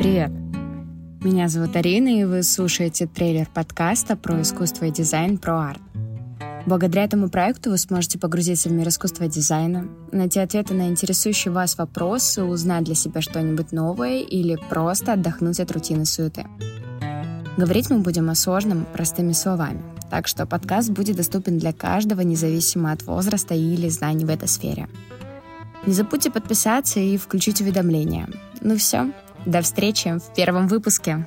Привет! Меня зовут Арина, и вы слушаете трейлер подкаста про искусство и дизайн про арт. Благодаря этому проекту вы сможете погрузиться в мир искусства и дизайна, найти ответы на интересующие вас вопросы, узнать для себя что-нибудь новое или просто отдохнуть от рутины суеты. Говорить мы будем о сложном простыми словами, так что подкаст будет доступен для каждого, независимо от возраста или знаний в этой сфере. Не забудьте подписаться и включить уведомления. Ну все, до встречи в первом выпуске.